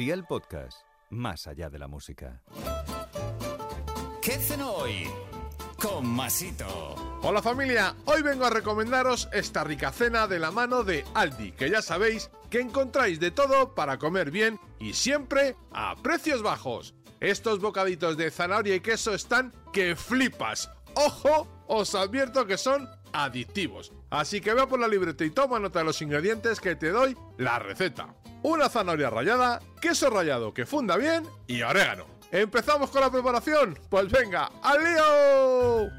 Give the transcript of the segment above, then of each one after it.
Día el podcast, más allá de la música. ¿Qué cenó hoy? Con Masito. Hola familia, hoy vengo a recomendaros esta rica cena de la mano de Aldi, que ya sabéis que encontráis de todo para comer bien y siempre a precios bajos. Estos bocaditos de zanahoria y queso están que flipas. Ojo, os advierto que son adictivos. Así que ve por la libreta y toma nota de los ingredientes que te doy la receta. Una zanahoria rallada, queso rallado que funda bien y orégano. ¿Empezamos con la preparación? Pues venga, ¡al lío!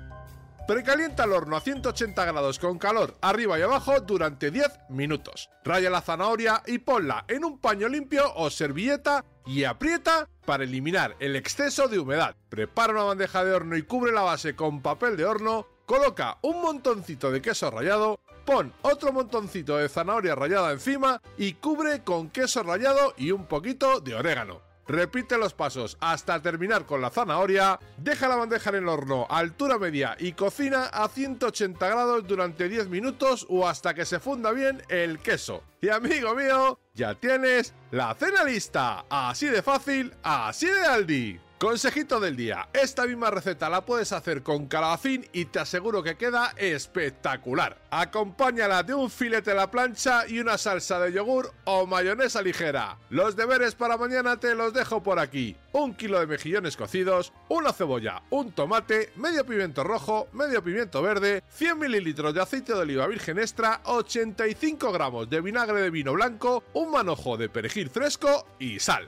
Precalienta el horno a 180 grados con calor arriba y abajo durante 10 minutos. Raya la zanahoria y ponla en un paño limpio o servilleta y aprieta para eliminar el exceso de humedad. Prepara una bandeja de horno y cubre la base con papel de horno. Coloca un montoncito de queso rallado, pon otro montoncito de zanahoria rallada encima y cubre con queso rallado y un poquito de orégano. Repite los pasos hasta terminar con la zanahoria, deja la bandeja en el horno a altura media y cocina a 180 grados durante 10 minutos o hasta que se funda bien el queso. Y amigo mío, ya tienes la cena lista. Así de fácil, así de Aldi. Consejito del día, esta misma receta la puedes hacer con calabacín y te aseguro que queda espectacular. Acompáñala de un filete a la plancha y una salsa de yogur o mayonesa ligera. Los deberes para mañana te los dejo por aquí. Un kilo de mejillones cocidos, una cebolla, un tomate, medio pimiento rojo, medio pimiento verde, 100 mililitros de aceite de oliva virgen extra, 85 gramos de vinagre de vino blanco, un manojo de perejil fresco y sal.